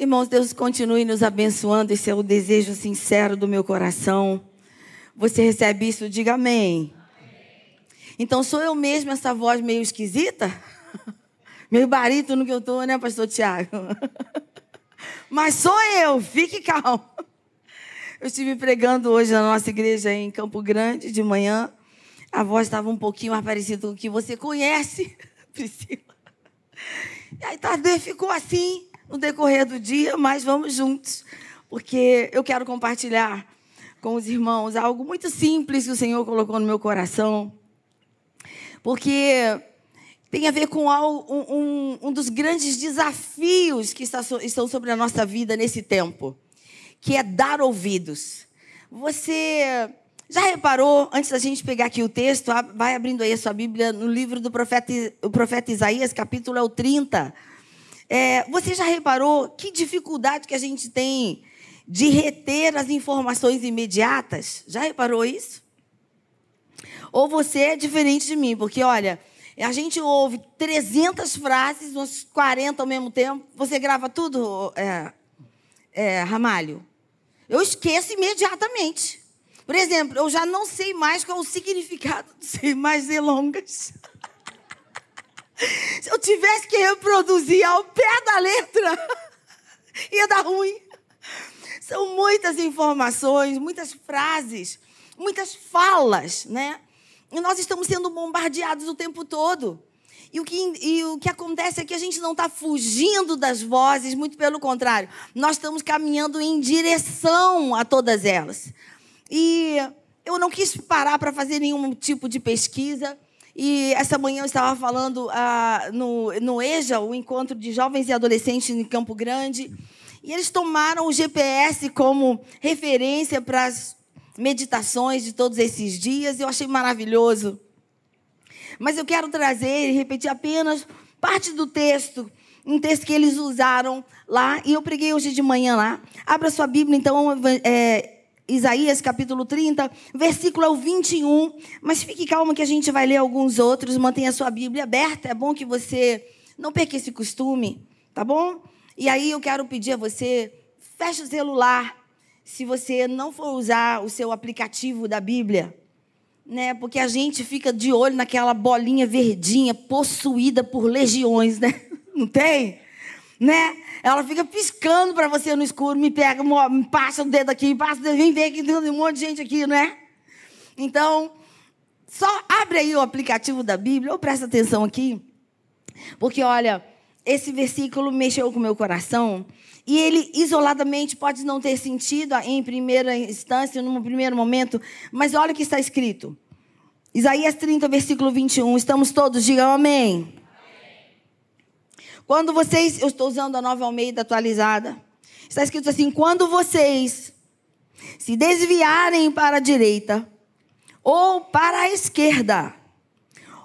Irmãos, Deus continue nos abençoando, esse é o desejo sincero do meu coração. Você recebe isso? Diga amém. Então, sou eu mesmo essa voz meio esquisita? Meio barítono que eu tô, né, pastor Tiago? Mas sou eu, fique calmo. Eu estive pregando hoje na nossa igreja em Campo Grande de manhã. A voz estava um pouquinho mais parecida com o que você conhece, Priscila. E aí Tadeu ficou assim no decorrer do dia, mas vamos juntos, porque eu quero compartilhar com os irmãos algo muito simples que o Senhor colocou no meu coração, porque tem a ver com um, um, um dos grandes desafios que está, estão sobre a nossa vida nesse tempo, que é dar ouvidos. Você já reparou, antes da gente pegar aqui o texto, vai abrindo aí a sua Bíblia no livro do profeta, o profeta Isaías, capítulo é o 30. É, você já reparou que dificuldade que a gente tem de reter as informações imediatas? Já reparou isso? Ou você é diferente de mim? Porque, olha, a gente ouve 300 frases, uns 40 ao mesmo tempo. Você grava tudo, é, é, Ramalho? Eu esqueço imediatamente. Por exemplo, eu já não sei mais qual o significado de mais delongas. Se eu tivesse que reproduzir ao pé da letra, ia dar ruim. São muitas informações, muitas frases, muitas falas, né? E nós estamos sendo bombardeados o tempo todo. E o, que, e o que acontece é que a gente não está fugindo das vozes, muito pelo contrário, nós estamos caminhando em direção a todas elas. E eu não quis parar para fazer nenhum tipo de pesquisa. E essa manhã eu estava falando ah, no, no EJA, o Encontro de Jovens e Adolescentes em Campo Grande. E eles tomaram o GPS como referência para as meditações de todos esses dias. Eu achei maravilhoso. Mas eu quero trazer e repetir apenas parte do texto, um texto que eles usaram lá. E eu preguei hoje de manhã lá. Abra sua Bíblia, então, é, Isaías capítulo 30, versículo 21. Mas fique calmo que a gente vai ler alguns outros. Mantenha a sua Bíblia aberta. É bom que você não perca esse costume, tá bom? E aí eu quero pedir a você, feche o celular. Se você não for usar o seu aplicativo da Bíblia, né? Porque a gente fica de olho naquela bolinha verdinha possuída por legiões, né? Não tem? Né? Ela fica piscando para você no escuro, me pega, me passa o dedo aqui, passa o dedo, vem ver que tem um monte de gente aqui, né? Então, só abre aí o aplicativo da Bíblia, ou presta atenção aqui, porque olha, esse versículo mexeu com o meu coração, e ele isoladamente pode não ter sentido em primeira instância, num primeiro momento, mas olha o que está escrito. Isaías 30, versículo 21. Estamos todos, digam amém. Quando vocês, eu estou usando a nova Almeida atualizada, está escrito assim: quando vocês se desviarem para a direita ou para a esquerda,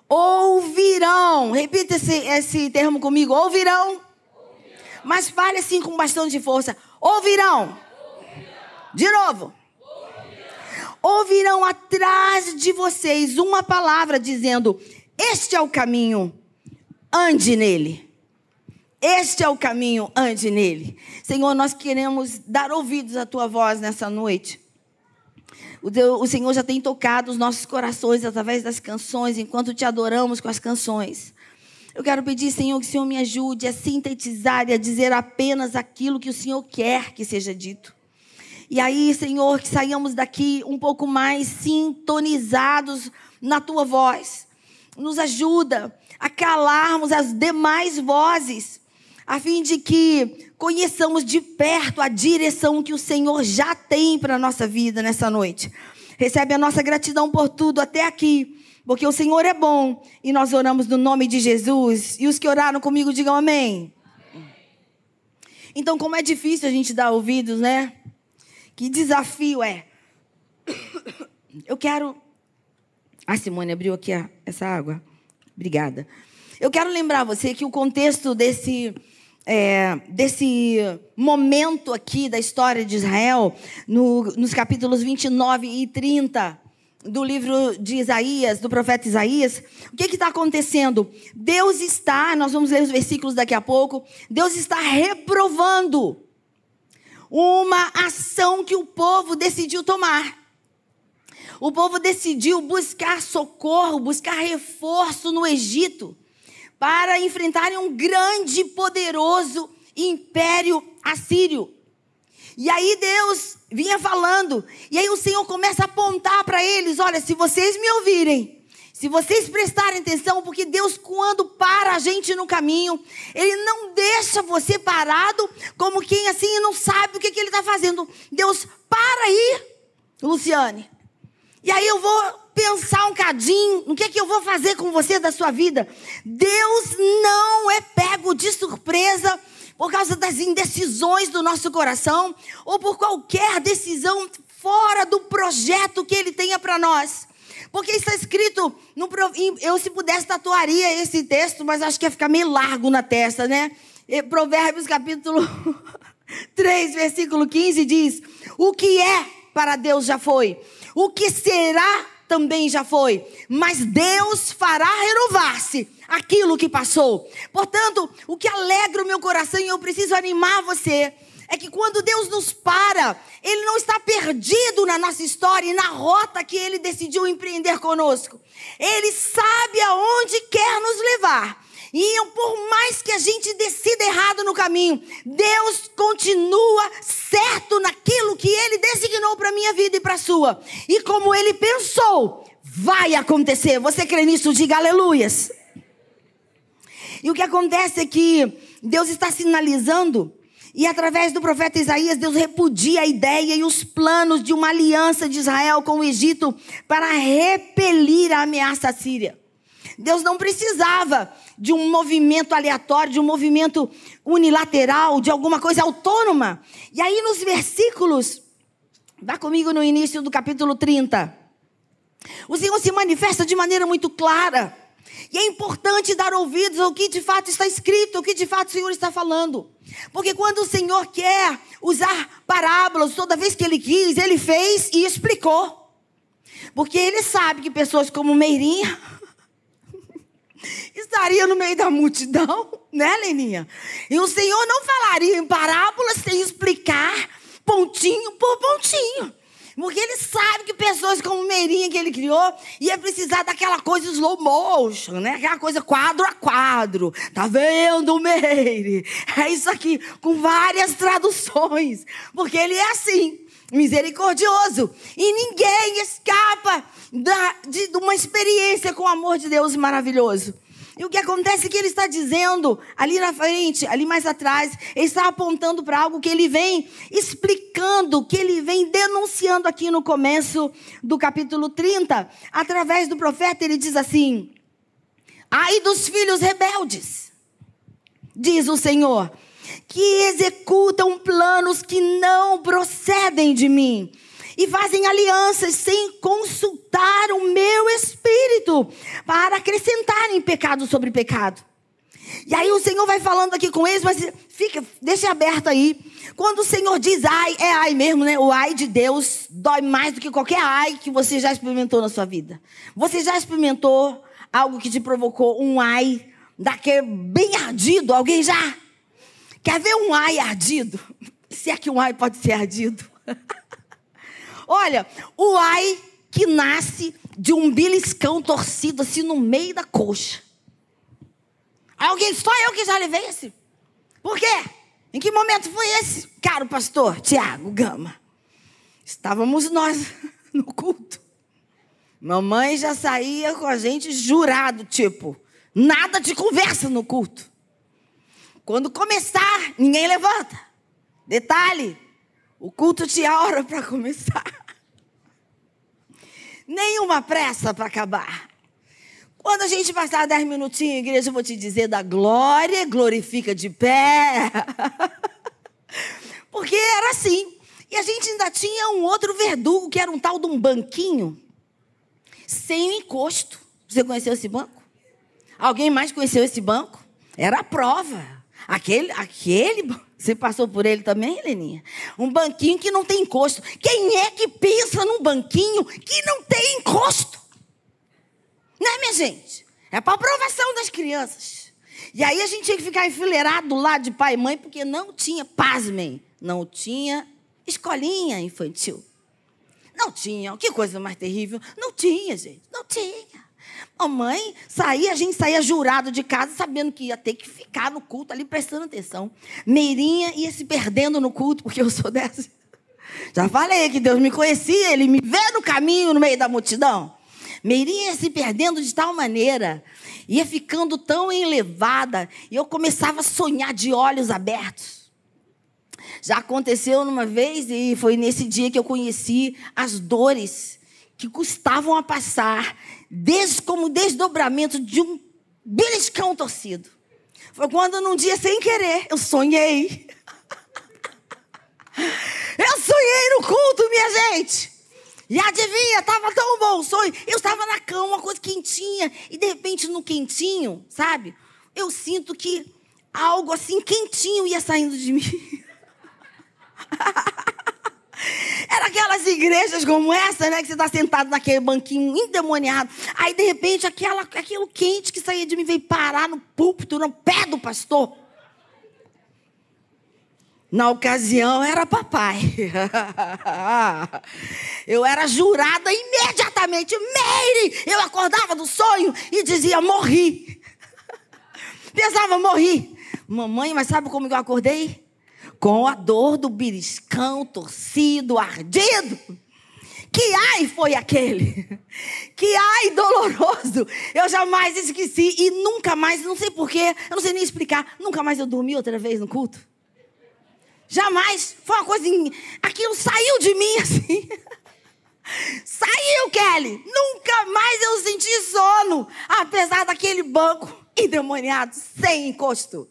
ouvirão, repita esse, esse termo comigo, ouvirão, mas fale assim com bastante força: ouvirão. ouvirão. De novo. Ouvirão. ouvirão atrás de vocês uma palavra dizendo: Este é o caminho, ande nele. Este é o caminho, ande nele. Senhor, nós queremos dar ouvidos à tua voz nessa noite. O, o Senhor já tem tocado os nossos corações através das canções, enquanto te adoramos com as canções. Eu quero pedir, Senhor, que o Senhor me ajude a sintetizar e a dizer apenas aquilo que o Senhor quer que seja dito. E aí, Senhor, que saiamos daqui um pouco mais sintonizados na tua voz. Nos ajuda a calarmos as demais vozes a fim de que conheçamos de perto a direção que o Senhor já tem para a nossa vida nessa noite. Recebe a nossa gratidão por tudo até aqui, porque o Senhor é bom e nós oramos no nome de Jesus. E os que oraram comigo digam amém. Então, como é difícil a gente dar ouvidos, né? Que desafio é. Eu quero. A Simone abriu aqui essa água. Obrigada. Eu quero lembrar você que o contexto desse é, desse momento aqui da história de Israel, no, nos capítulos 29 e 30 do livro de Isaías, do profeta Isaías, o que está acontecendo? Deus está, nós vamos ler os versículos daqui a pouco, Deus está reprovando uma ação que o povo decidiu tomar. O povo decidiu buscar socorro, buscar reforço no Egito para enfrentarem um grande e poderoso império assírio. E aí Deus vinha falando, e aí o Senhor começa a apontar para eles: olha, se vocês me ouvirem, se vocês prestarem atenção, porque Deus, quando para a gente no caminho, Ele não deixa você parado como quem assim não sabe o que, que Ele está fazendo. Deus, para aí, Luciane. E aí eu vou pensar um cadinho no que, que eu vou fazer com você da sua vida. Deus não é pego de surpresa por causa das indecisões do nosso coração ou por qualquer decisão fora do projeto que Ele tenha para nós. Porque está escrito, no, eu se pudesse tatuaria esse texto, mas acho que ia ficar meio largo na testa, né? Provérbios capítulo 3, versículo 15 diz: O que é para Deus já foi, o que será também já foi, mas Deus fará renovar-se aquilo que passou. Portanto, o que alegra o meu coração e eu preciso animar você é que quando Deus nos para, Ele não está perdido na nossa história e na rota que Ele decidiu empreender conosco. Ele sabe aonde quer nos levar. E por mais que a gente decida errado no caminho, Deus continua certo naquilo que Ele designou para a minha vida e para a sua. E como Ele pensou, vai acontecer. Você crê nisso? Diga aleluias. E o que acontece é que Deus está sinalizando e através do profeta Isaías, Deus repudia a ideia e os planos de uma aliança de Israel com o Egito para repelir a ameaça síria. Deus não precisava de um movimento aleatório, de um movimento unilateral, de alguma coisa autônoma. E aí nos versículos, vá comigo no início do capítulo 30. O Senhor se manifesta de maneira muito clara. E é importante dar ouvidos ao que de fato está escrito, ao que de fato o Senhor está falando. Porque quando o Senhor quer usar parábolas, toda vez que ele quis, ele fez e explicou. Porque ele sabe que pessoas como Meirinha estaria no meio da multidão, né, Leninha? E o Senhor não falaria em parábolas sem explicar pontinho por pontinho. Porque ele sabe que pessoas como Meirinha que ele criou ia precisar daquela coisa slow motion, né? Aquela coisa quadro a quadro. Tá vendo, Meire? É isso aqui, com várias traduções. Porque ele é assim, misericordioso. E ninguém escapa da, de, de uma experiência com o amor de Deus maravilhoso. E o que acontece é que ele está dizendo ali na frente, ali mais atrás, ele está apontando para algo que ele vem explicando, que ele vem denunciando aqui no começo do capítulo 30. Através do profeta, ele diz assim: Ai dos filhos rebeldes, diz o Senhor, que executam planos que não procedem de mim e fazem alianças sem consultar o meu espírito para acrescentarem pecado sobre pecado. E aí o Senhor vai falando aqui com eles, mas fica, deixa aberto aí. Quando o Senhor diz ai, é ai mesmo, né? O ai de Deus dói mais do que qualquer ai que você já experimentou na sua vida. Você já experimentou algo que te provocou um ai daquele bem ardido? Alguém já? Quer ver um ai ardido? Se é que um ai pode ser ardido. Olha, o ai que nasce de um beliscão torcido assim no meio da coxa. Alguém, só eu que já levei esse. Por quê? Em que momento foi esse? Caro pastor Tiago Gama. Estávamos nós no culto. Mamãe já saía com a gente jurado, tipo, nada de conversa no culto. Quando começar, ninguém levanta. Detalhe, o culto tinha hora para começar. Nenhuma pressa para acabar. Quando a gente passar dez minutinhos, igreja, eu vou te dizer da glória, glorifica de pé. Porque era assim. E a gente ainda tinha um outro verdugo, que era um tal de um banquinho, sem encosto. Você conheceu esse banco? Alguém mais conheceu esse banco? Era a prova. Aquele, aquele, você passou por ele também, Heleninha? Um banquinho que não tem encosto. Quem é que pensa num banquinho que não tem encosto? Né, minha gente? É para aprovação das crianças. E aí a gente tinha que ficar enfileirado lá de pai e mãe, porque não tinha, pasmem, não tinha escolinha infantil. Não tinha. Que coisa mais terrível. Não tinha, gente. Não tinha. Mamãe saía, a gente saía jurado de casa, sabendo que ia ter que ficar no culto ali, prestando atenção. Meirinha ia se perdendo no culto, porque eu sou dessa. Já falei que Deus me conhecia, Ele me vê no caminho, no meio da multidão. Meirinha ia se perdendo de tal maneira, ia ficando tão elevada, e eu começava a sonhar de olhos abertos. Já aconteceu numa vez, e foi nesse dia que eu conheci as dores que custavam a passar, des, como desdobramento de um beliscão torcido. Foi quando, num dia sem querer, eu sonhei. Eu sonhei no culto, minha gente. E adivinha, estava tão bom o sonho. Eu estava na cama, uma coisa quentinha. E de repente, no quentinho, sabe? Eu sinto que algo assim quentinho ia saindo de mim. Era aquelas igrejas como essa, né? Que você está sentado naquele banquinho endemoniado. Aí, de repente, aquela, aquilo quente que saía de mim veio parar no púlpito, no pé do pastor. Na ocasião, era papai. Eu era jurada imediatamente. Meire! Eu acordava do sonho e dizia: morri. Pensava, morri. Mamãe, mas sabe como eu acordei? Com a dor do beliscão torcido, ardido. Que ai foi aquele? Que ai doloroso! Eu jamais esqueci e nunca mais, não sei porquê, eu não sei nem explicar, nunca mais eu dormi outra vez no culto. Jamais. Foi uma coisa. Aquilo saiu de mim assim. Saiu, Kelly. Nunca mais eu senti sono, apesar daquele banco endemoniado, sem encosto.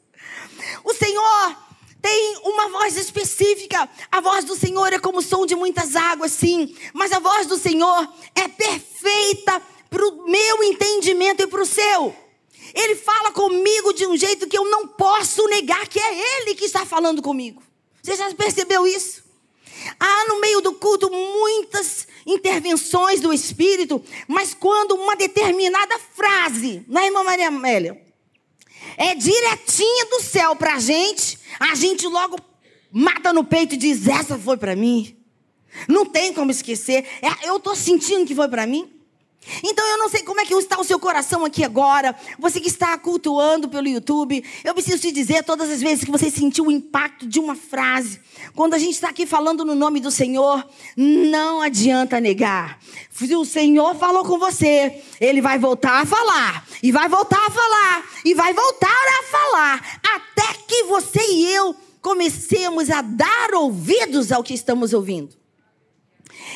O Senhor tem uma voz específica. A voz do Senhor é como o som de muitas águas, sim. Mas a voz do Senhor é perfeita para o meu entendimento e para o seu. Ele fala comigo de um jeito que eu não posso negar que é Ele que está falando comigo. Você já percebeu isso? Há no meio do culto muitas intervenções do Espírito, mas quando uma determinada frase, não é, irmã Maria Amélia? É direitinha do céu para a gente, a gente logo mata no peito e diz: Essa foi para mim. Não tem como esquecer. É, eu estou sentindo que foi para mim. Então eu não sei como é que está o seu coração aqui agora. Você que está cultuando pelo YouTube, eu preciso te dizer todas as vezes que você sentiu o impacto de uma frase. Quando a gente está aqui falando no nome do Senhor, não adianta negar. Se o Senhor falou com você, ele vai voltar a falar, e vai voltar a falar, e vai voltar a falar, até que você e eu comecemos a dar ouvidos ao que estamos ouvindo.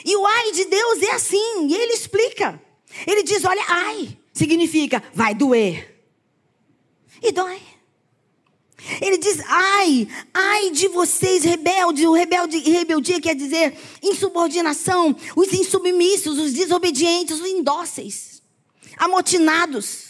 E o ai de Deus é assim, e ele explica. Ele diz: olha, ai, significa vai doer. E dói. Ele diz: ai, ai de vocês rebeldes. O rebelde, rebeldia quer dizer insubordinação. Os insubmissos, os desobedientes, os indóceis, amotinados.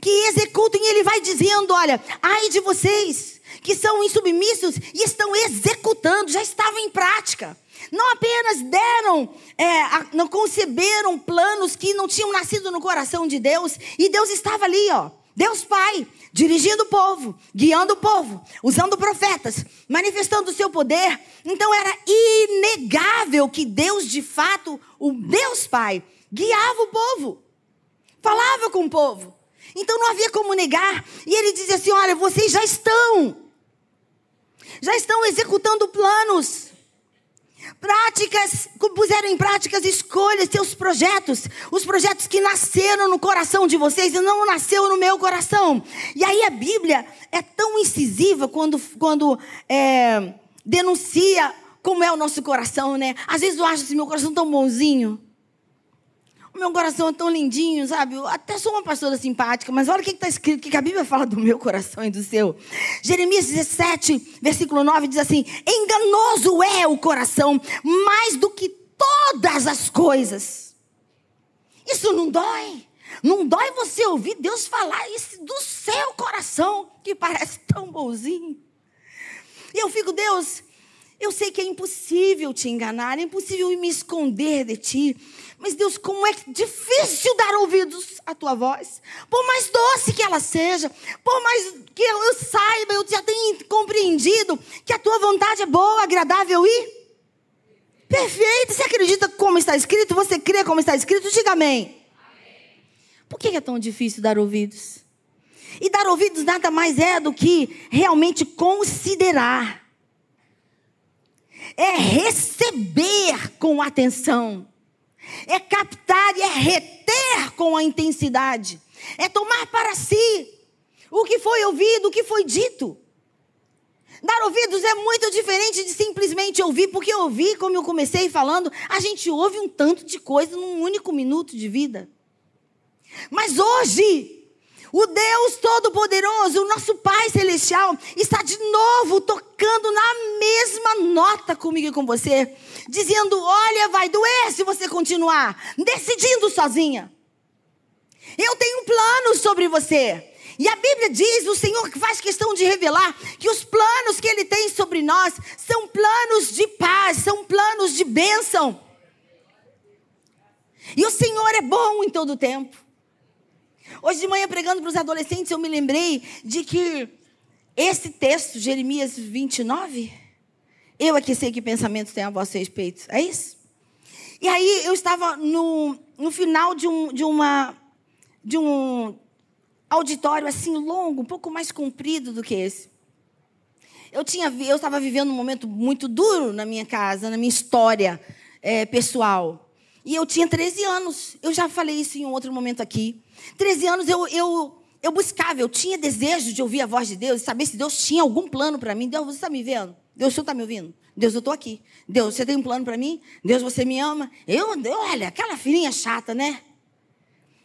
Que executem, ele vai dizendo: olha, ai de vocês que são insubmissos e estão executando, já estavam em prática. Não apenas deram, é, não conceberam planos que não tinham nascido no coração de Deus, e Deus estava ali, ó. Deus Pai, dirigindo o povo, guiando o povo, usando profetas, manifestando o seu poder. Então era inegável que Deus, de fato, o Deus Pai, guiava o povo, falava com o povo. Então não havia como negar. E ele dizia assim: Olha, vocês já estão, já estão executando planos. Práticas, puseram em práticas escolhas, seus projetos, os projetos que nasceram no coração de vocês e não nasceu no meu coração. E aí a Bíblia é tão incisiva quando, quando é, denuncia como é o nosso coração, né? Às vezes eu acho assim, meu coração tão bonzinho. O meu coração é tão lindinho, sabe? Eu até sou uma pastora simpática, mas olha o que está escrito, o que a Bíblia fala do meu coração e do seu. Jeremias 17, versículo 9 diz assim: Enganoso é o coração, mais do que todas as coisas. Isso não dói. Não dói você ouvir Deus falar isso do seu coração, que parece tão bonzinho. E eu fico, Deus, eu sei que é impossível te enganar, é impossível me esconder de ti. Mas Deus, como é difícil dar ouvidos à tua voz. Por mais doce que ela seja, por mais que eu saiba, eu já tenho compreendido que a tua vontade é boa, agradável e perfeita. Você acredita como está escrito? Você crê como está escrito? Diga amém. Por que é tão difícil dar ouvidos? E dar ouvidos nada mais é do que realmente considerar. É receber com atenção. É captar e é reter com a intensidade. É tomar para si o que foi ouvido, o que foi dito. Dar ouvidos é muito diferente de simplesmente ouvir, porque ouvir, como eu comecei falando, a gente ouve um tanto de coisa num único minuto de vida. Mas hoje, o Deus Todo-Poderoso, o nosso Pai Celestial, está de novo tocando na mesma nota comigo e com você, dizendo: Olha, vai doer se você continuar decidindo sozinha. Eu tenho planos sobre você. E a Bíblia diz, o Senhor faz questão de revelar que os planos que Ele tem sobre nós são planos de paz, são planos de bênção. E o Senhor é bom em todo tempo. Hoje de manhã, pregando para os adolescentes, eu me lembrei de que esse texto, Jeremias 29, eu aqui sei que pensamentos tem a vosso respeito. É isso? E aí eu estava no, no final de, um, de, uma, de um auditório assim longo, um pouco mais comprido do que esse. Eu tinha, eu estava vivendo um momento muito duro na minha casa, na minha história é, pessoal. E eu tinha 13 anos. Eu já falei isso em um outro momento aqui. 13 anos eu, eu, eu buscava, eu tinha desejo de ouvir a voz de Deus, saber se Deus tinha algum plano para mim. Deus, você está me vendo? Deus, o senhor está me ouvindo? Deus, eu estou aqui. Deus, você tem um plano para mim? Deus, você me ama? Eu, olha, aquela filhinha chata, né?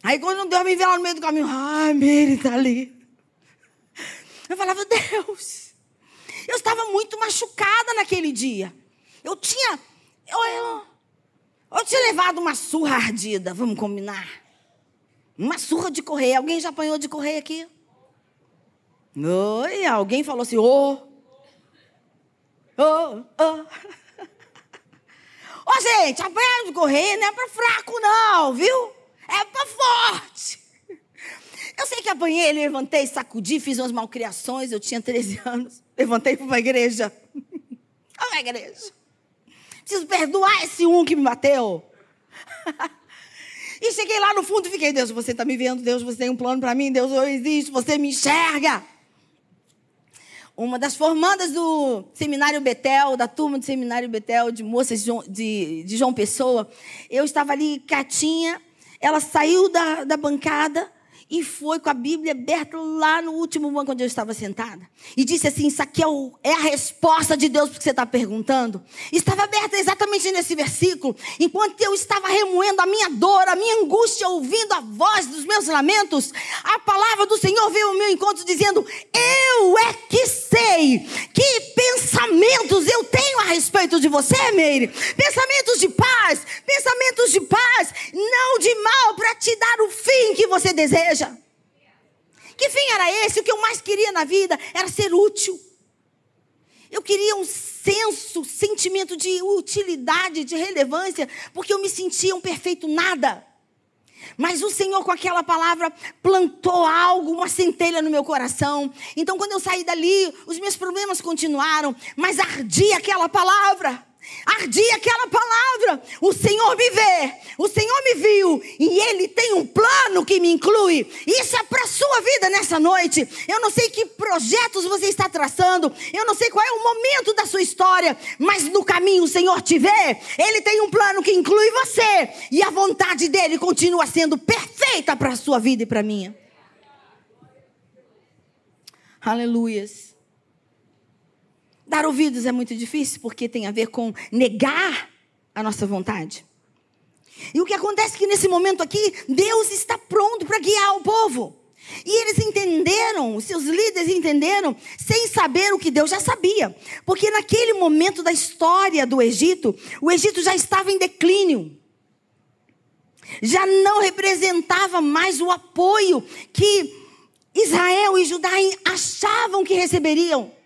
Aí quando Deus me vê lá no meio do caminho, ai, Mary está ali. Eu falava, Deus, eu estava muito machucada naquele dia. Eu tinha, eu, eu, eu tinha levado uma surra ardida, vamos combinar. Uma surra de correia. Alguém já apanhou de correia aqui? Oi, alguém falou assim, ô. Oh, ô, oh, ô. Gente, apanhar de correia não é para fraco, não, viu? É para forte. Eu sei que apanhei, levantei, sacudi, fiz umas malcriações. Eu tinha 13 anos. Levantei para uma igreja. Uma igreja. Preciso perdoar esse um que me bateu. E cheguei lá no fundo e fiquei, Deus, você está me vendo, Deus, você tem um plano para mim, Deus, eu existo, você me enxerga. Uma das formandas do Seminário Betel, da turma do Seminário Betel, de moças de de João Pessoa, eu estava ali quietinha, ela saiu da, da bancada e foi com a Bíblia aberta lá no último banco onde eu estava sentada. E disse assim: Isso aqui é, o, é a resposta de Deus que você está perguntando. Estava aberta exatamente nesse versículo. Enquanto eu estava remoendo a minha dor, a minha angústia, ouvindo a voz dos meus lamentos, a palavra do Senhor veio ao meu encontro dizendo: Eu é que sei que pensamentos eu tenho a respeito de você, Meire. Pensamentos de paz, pensamentos de paz, não de mal, para te dar você deseja. Que fim era esse? O que eu mais queria na vida era ser útil. Eu queria um senso, sentimento de utilidade, de relevância, porque eu me sentia um perfeito nada. Mas o Senhor, com aquela palavra, plantou algo, uma centelha no meu coração. Então, quando eu saí dali, os meus problemas continuaram, mas ardia aquela palavra. Ardia aquela palavra. O Senhor me vê, o Senhor me viu e Ele tem um plano que me inclui. Isso é para a sua vida nessa noite. Eu não sei que projetos você está traçando, eu não sei qual é o momento da sua história, mas no caminho o Senhor te vê. Ele tem um plano que inclui você e a vontade dele continua sendo perfeita para a sua vida e para a minha. Aleluias. Dar ouvidos é muito difícil porque tem a ver com negar a nossa vontade. E o que acontece é que nesse momento aqui, Deus está pronto para guiar o povo. E eles entenderam, os seus líderes entenderam, sem saber o que Deus já sabia. Porque naquele momento da história do Egito, o Egito já estava em declínio. Já não representava mais o apoio que Israel e Judá achavam que receberiam.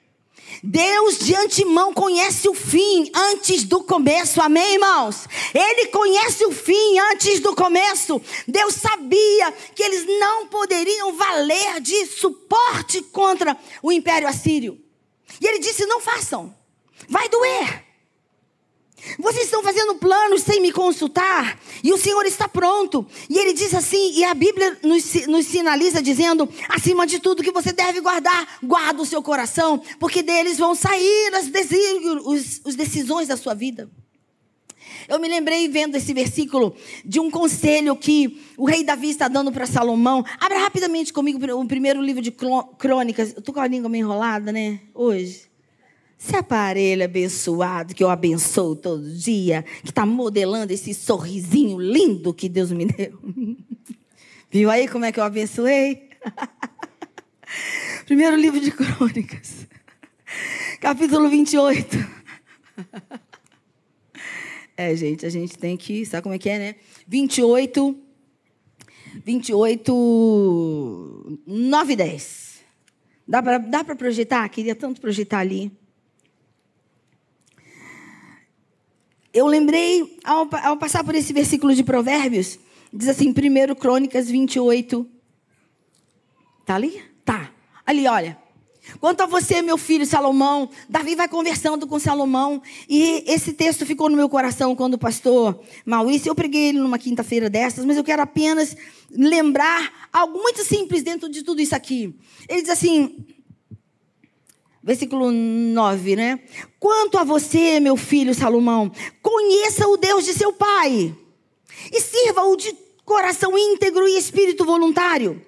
Deus de antemão conhece o fim antes do começo, amém, irmãos? Ele conhece o fim antes do começo. Deus sabia que eles não poderiam valer de suporte contra o império assírio. E ele disse: não façam, vai doer. Vocês estão fazendo planos sem me consultar, e o Senhor está pronto. E ele diz assim, e a Bíblia nos, nos sinaliza dizendo: acima de tudo que você deve guardar, guarda o seu coração, porque deles vão sair as, os, os decisões da sua vida. Eu me lembrei vendo esse versículo de um conselho que o rei Davi está dando para Salomão. Abra rapidamente comigo o primeiro livro de crônicas. Eu estou com a língua meio enrolada, né? Hoje. Esse aparelho abençoado que eu abençoo todo dia, que está modelando esse sorrisinho lindo que Deus me deu. Viu aí como é que eu abençoei? Primeiro livro de Crônicas, capítulo 28. É, gente, a gente tem que. Sabe como é que é, né? 28. 28. 9 e 10. Dá para dá projetar? Queria tanto projetar ali. Eu lembrei, ao, ao, passar por esse versículo de Provérbios, diz assim, 1 Crônicas 28. Tá ali? Tá. Ali, olha. Quanto a você, meu filho Salomão, Davi vai conversando com Salomão, e esse texto ficou no meu coração quando o pastor Maurício, eu preguei ele numa quinta-feira dessas, mas eu quero apenas lembrar algo muito simples dentro de tudo isso aqui. Ele diz assim: versículo 9, né? Quanto a você, meu filho Salomão, conheça o Deus de seu pai e sirva-o de coração íntegro e espírito voluntário,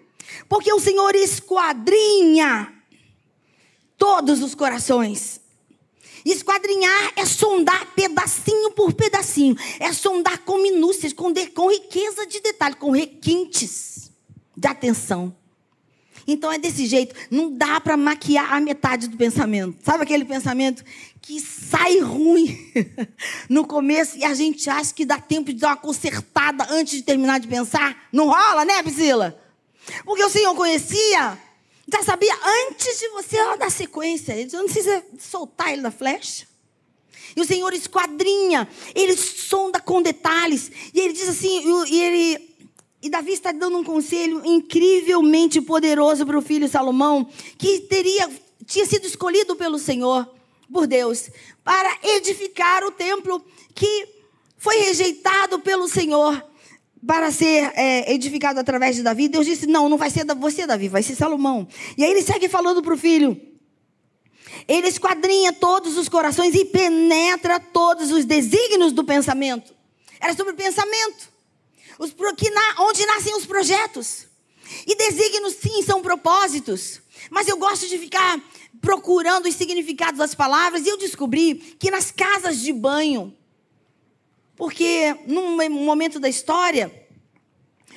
porque o Senhor esquadrinha todos os corações. Esquadrinhar é sondar pedacinho por pedacinho, é sondar com minúcias, com, de, com riqueza de detalhe, com requintes de atenção. Então é desse jeito. Não dá para maquiar a metade do pensamento. Sabe aquele pensamento que sai ruim no começo e a gente acha que dá tempo de dar uma consertada antes de terminar de pensar? Não rola, né, Priscila? Porque o Senhor conhecia, já sabia antes de você dar sequência. Ele não precisa soltar ele da flecha. E o Senhor esquadrinha, ele sonda com detalhes. E ele diz assim, e ele e Davi está dando um conselho incrivelmente poderoso para o filho Salomão, que teria, tinha sido escolhido pelo Senhor, por Deus, para edificar o templo que foi rejeitado pelo Senhor para ser é, edificado através de Davi. Deus disse: Não, não vai ser você, Davi, vai ser Salomão. E aí ele segue falando para o filho. Ele esquadrinha todos os corações e penetra todos os desígnios do pensamento. Era sobre o pensamento. Os, que na, onde nascem os projetos. E desígnios, sim, são propósitos. Mas eu gosto de ficar procurando os significados das palavras e eu descobri que nas casas de banho, porque num momento da história,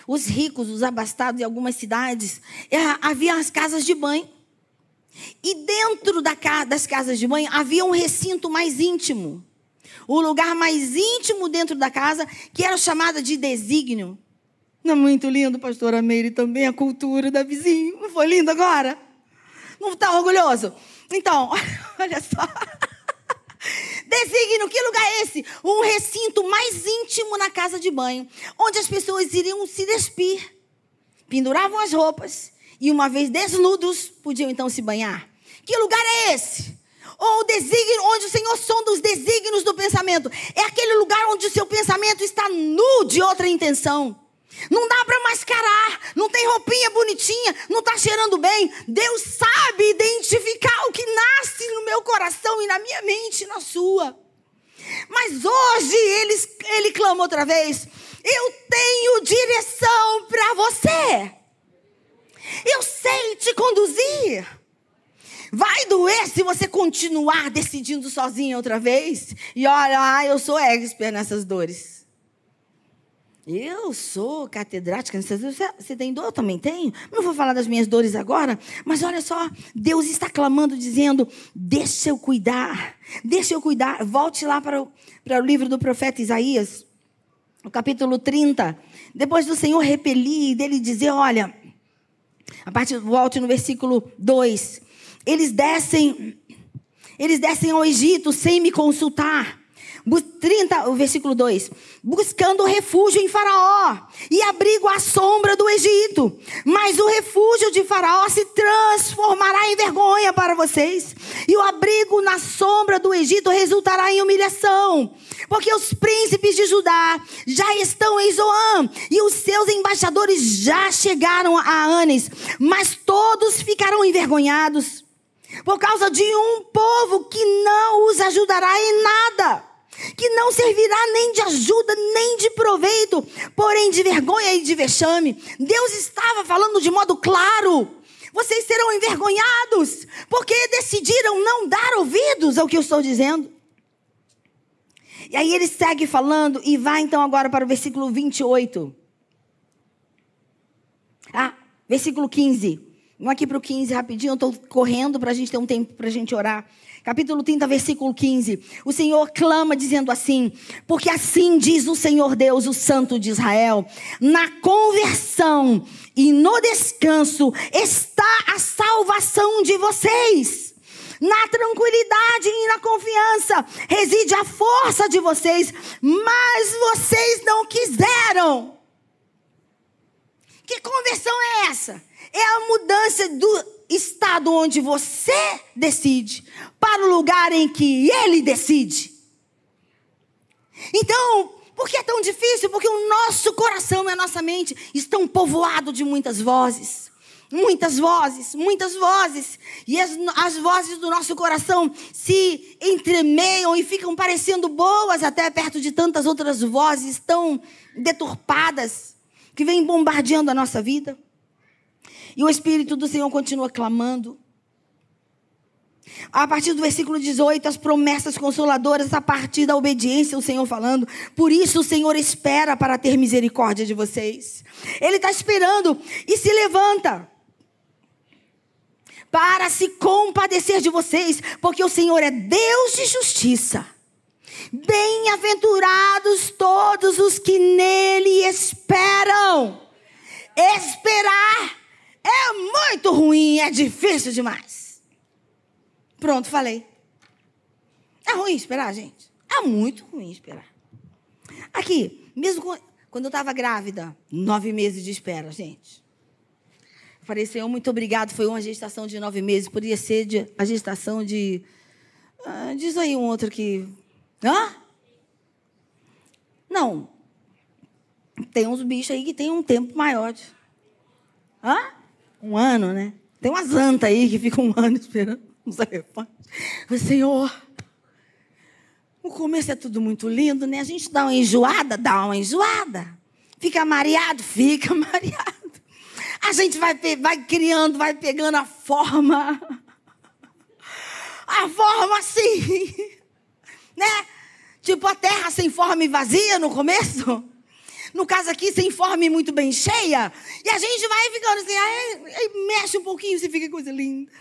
os ricos, os abastados em algumas cidades, é, havia as casas de banho. E dentro da, das casas de banho havia um recinto mais íntimo o lugar mais íntimo dentro da casa, que era chamada de desígnio. Não é muito lindo, pastora Meire, também a cultura da vizinha. Não foi lindo agora? Não está orgulhoso? Então, olha só. Desígnio, que lugar é esse? Um recinto mais íntimo na casa de banho, onde as pessoas iriam se despir, penduravam as roupas e, uma vez desnudos, podiam então se banhar. Que lugar é esse? ou o desígnio, onde o Senhor sonda os desígnios pensamento. É aquele lugar onde o seu pensamento está nu de outra intenção. Não dá para mascarar, não tem roupinha bonitinha, não está cheirando bem. Deus sabe identificar o que nasce no meu coração e na minha mente e na sua. Mas hoje ele, ele clama outra vez: Eu tenho direção para você. Eu sei te conduzir. Vai doer se você continuar decidindo sozinho outra vez. E olha, ah, eu sou expert nessas dores. Eu sou catedrática nessas dores. Você tem dor? Eu também tenho. Não vou falar das minhas dores agora. Mas olha só, Deus está clamando, dizendo: Deixa eu cuidar. Deixa eu cuidar. Volte lá para o, para o livro do profeta Isaías, o capítulo 30. Depois do Senhor repelir, dele dizer: Olha, a partir, volte no versículo 2 eles descem eles descem ao Egito sem me consultar. 30, o versículo 2. Buscando refúgio em Faraó e abrigo à sombra do Egito. Mas o refúgio de Faraó se transformará em vergonha para vocês. E o abrigo na sombra do Egito resultará em humilhação. Porque os príncipes de Judá já estão em Zoan e os seus embaixadores já chegaram a Anes. Mas todos ficarão envergonhados por causa de um povo que não os ajudará em nada que não servirá nem de ajuda, nem de proveito, porém de vergonha e de vexame. Deus estava falando de modo claro. Vocês serão envergonhados, porque decidiram não dar ouvidos ao que eu estou dizendo. E aí ele segue falando e vai então agora para o versículo 28. Ah, versículo 15. Vamos aqui para o 15 rapidinho, eu estou correndo para a gente ter um tempo para a gente orar capítulo 30, versículo 15. O Senhor clama dizendo assim: Porque assim diz o Senhor Deus, o Santo de Israel: na conversão e no descanso está a salvação de vocês. Na tranquilidade e na confiança reside a força de vocês, mas vocês não quiseram. Que conversão é essa? É a mudança do estado onde você decide para o lugar em que ele decide. Então, por que é tão difícil? Porque o nosso coração e a nossa mente estão povoados de muitas vozes. Muitas vozes, muitas vozes. E as, as vozes do nosso coração se entremeiam e ficam parecendo boas até perto de tantas outras vozes tão deturpadas que vêm bombardeando a nossa vida. E o Espírito do Senhor continua clamando. A partir do versículo 18, as promessas consoladoras, a partir da obediência, o Senhor falando. Por isso o Senhor espera para ter misericórdia de vocês. Ele está esperando e se levanta para se compadecer de vocês, porque o Senhor é Deus de justiça. Bem-aventurados todos os que nele esperam. Esperar é muito ruim, é difícil demais. Pronto, falei. É ruim esperar, gente. É muito ruim esperar. Aqui, mesmo quando eu estava grávida, nove meses de espera, gente. Falei, Senhor, muito obrigado. Foi uma gestação de nove meses. Podia ser de, a gestação de. Ah, diz aí um outro que. Hã? Não. Tem uns bichos aí que tem um tempo maior. Hã? Um ano, né? Tem umas antas aí que ficam um ano esperando os elefantes. Senhor, o começo é tudo muito lindo, né? A gente dá uma enjoada, dá uma enjoada. Fica mareado, fica mareado. A gente vai, vai criando, vai pegando a forma. A forma assim. Né? Tipo a terra sem forma e vazia no começo. No caso aqui, sem forma muito bem cheia. E a gente vai ficando assim, aí, aí mexe um pouquinho, você fica coisa linda.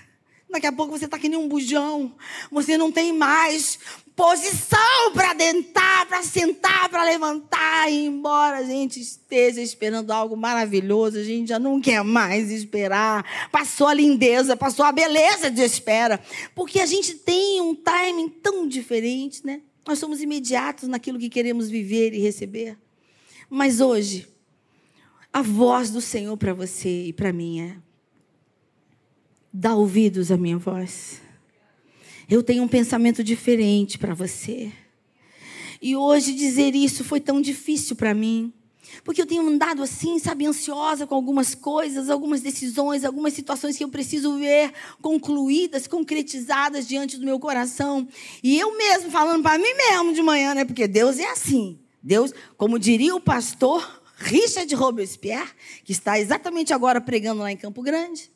Daqui a pouco você está que nem um bujão. Você não tem mais posição para dentar, para sentar, para levantar. E embora a gente esteja esperando algo maravilhoso, a gente já não quer mais esperar. Passou a lindeza, passou a beleza de espera. Porque a gente tem um timing tão diferente, né? Nós somos imediatos naquilo que queremos viver e receber. Mas hoje, a voz do Senhor para você e para mim é: dá ouvidos à minha voz. Eu tenho um pensamento diferente para você. E hoje dizer isso foi tão difícil para mim. Porque eu tenho andado assim, sabe, ansiosa com algumas coisas, algumas decisões, algumas situações que eu preciso ver concluídas, concretizadas diante do meu coração. E eu mesmo falando para mim mesmo de manhã, né? Porque Deus é assim. Deus, como diria o pastor Richard Robespierre, que está exatamente agora pregando lá em Campo Grande.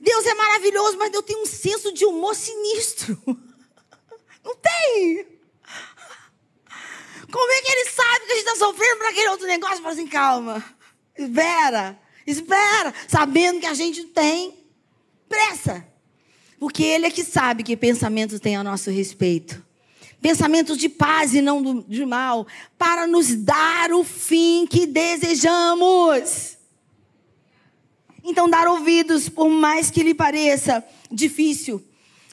Deus é maravilhoso, mas Deus tem um senso de humor sinistro. Não tem. Como é que ele sabe que a gente está sofrendo por aquele outro negócio? Fala assim, calma, espera, espera, sabendo que a gente tem pressa. Porque ele é que sabe que pensamentos tem a nosso respeito pensamentos de paz e não de mal, para nos dar o fim que desejamos. Então, dar ouvidos, por mais que lhe pareça difícil,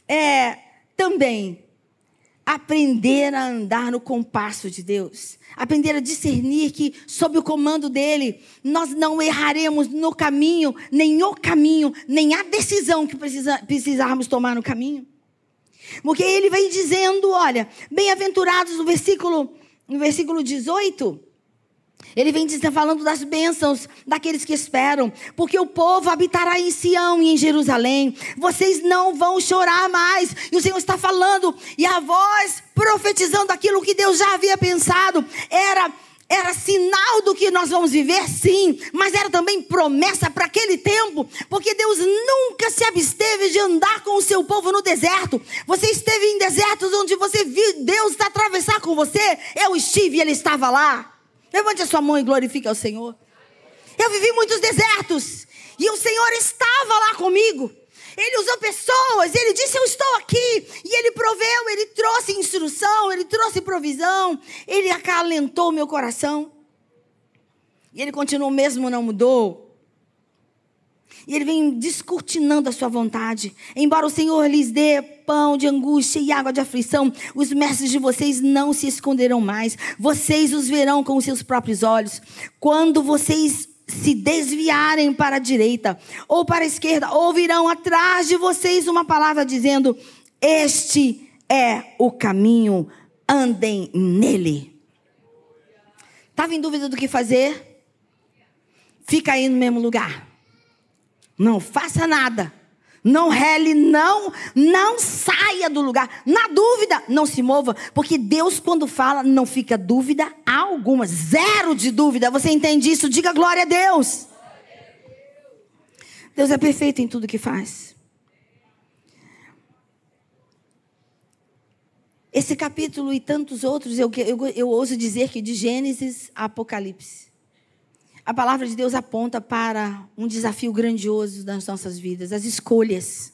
é, também aprender a andar no compasso de Deus, aprender a discernir que, sob o comando dele, nós não erraremos no caminho, nem o caminho, nem a decisão que precisa, precisarmos tomar no caminho. Porque ele vem dizendo, olha, bem-aventurados no versículo, no versículo 18, ele vem dizendo, falando das bênçãos daqueles que esperam, porque o povo habitará em Sião e em Jerusalém. Vocês não vão chorar mais. E o Senhor está falando, e a voz profetizando aquilo que Deus já havia pensado, era era sinal do que nós vamos viver, sim, mas era também promessa para aquele tempo, porque Deus nunca se absteve de andar com o seu povo no deserto. Você esteve em desertos onde você viu Deus atravessar com você, eu estive e Ele estava lá. Levante a sua mão e glorifique ao Senhor. Eu vivi muitos desertos e o Senhor estava lá comigo. Ele usou pessoas, ele disse: Eu estou aqui. E ele proveu, ele trouxe instrução, ele trouxe provisão, ele acalentou meu coração. E ele continuou mesmo, não mudou. E ele vem descortinando a sua vontade. Embora o Senhor lhes dê pão de angústia e água de aflição, os mestres de vocês não se esconderão mais. Vocês os verão com os seus próprios olhos. Quando vocês se desviarem para a direita ou para a esquerda, ouvirão atrás de vocês uma palavra dizendo: Este é o caminho, andem nele. Estava em dúvida do que fazer? Fica aí no mesmo lugar. Não faça nada. Não rele, não, não saia do lugar. Na dúvida, não se mova, porque Deus quando fala não fica dúvida alguma, zero de dúvida. Você entende isso? Diga glória a Deus. Deus é perfeito em tudo que faz. Esse capítulo e tantos outros, eu, eu, eu ouso dizer que de Gênesis a Apocalipse a palavra de Deus aponta para um desafio grandioso das nossas vidas, as escolhas.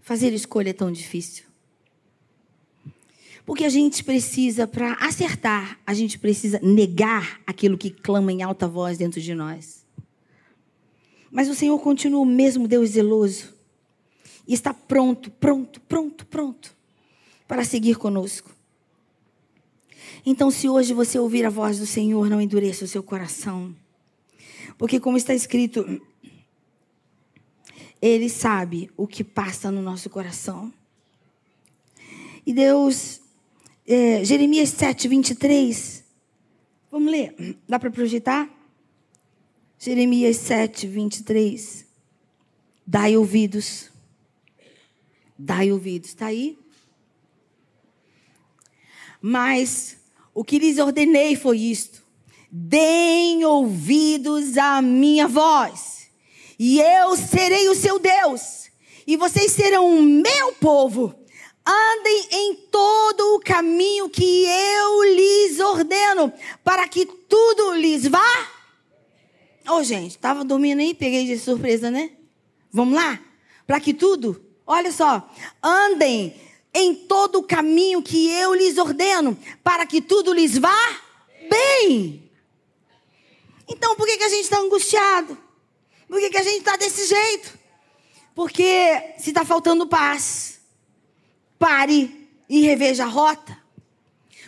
Fazer escolha é tão difícil. Porque a gente precisa, para acertar, a gente precisa negar aquilo que clama em alta voz dentro de nós. Mas o Senhor continua o mesmo Deus zeloso. E está pronto, pronto, pronto, pronto para seguir conosco. Então, se hoje você ouvir a voz do Senhor, não endureça o seu coração. Porque, como está escrito, Ele sabe o que passa no nosso coração. E Deus, é, Jeremias 7, 23. Vamos ler? Dá para projetar? Jeremias 7, 23. Dai ouvidos. Dai ouvidos. Está aí? Mas o que lhes ordenei foi isto Deem ouvidos à minha voz, e eu serei o seu Deus, e vocês serão o meu povo. Andem em todo o caminho que eu lhes ordeno, para que tudo lhes vá. Ô, oh, gente, estava dormindo aí, peguei de surpresa, né? Vamos lá? Para que tudo, olha só, andem em todo o caminho que eu lhes ordeno, para que tudo lhes vá bem. Então por que, que a gente está angustiado? Por que, que a gente está desse jeito? Porque se está faltando paz, pare e reveja a rota.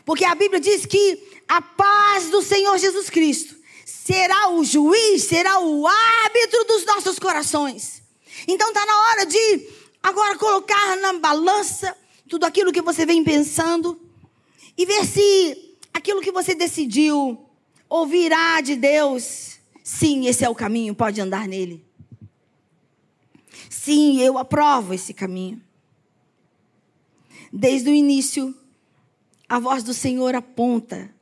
Porque a Bíblia diz que a paz do Senhor Jesus Cristo será o juiz, será o árbitro dos nossos corações. Então está na hora de agora colocar na balança tudo aquilo que você vem pensando e ver se aquilo que você decidiu ouvirá de Deus. Sim, esse é o caminho, pode andar nele. Sim, eu aprovo esse caminho. Desde o início, a voz do Senhor aponta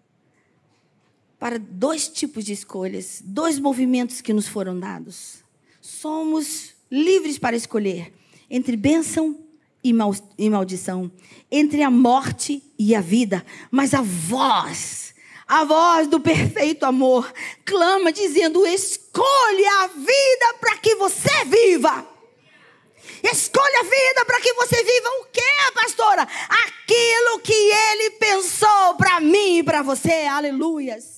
para dois tipos de escolhas, dois movimentos que nos foram dados. Somos livres para escolher entre bênção e maldição, entre a morte e a vida, mas a voz a voz do perfeito amor clama dizendo: escolha a vida para que você viva. Escolha a vida para que você viva o que, pastora? Aquilo que ele pensou para mim e para você. Aleluias.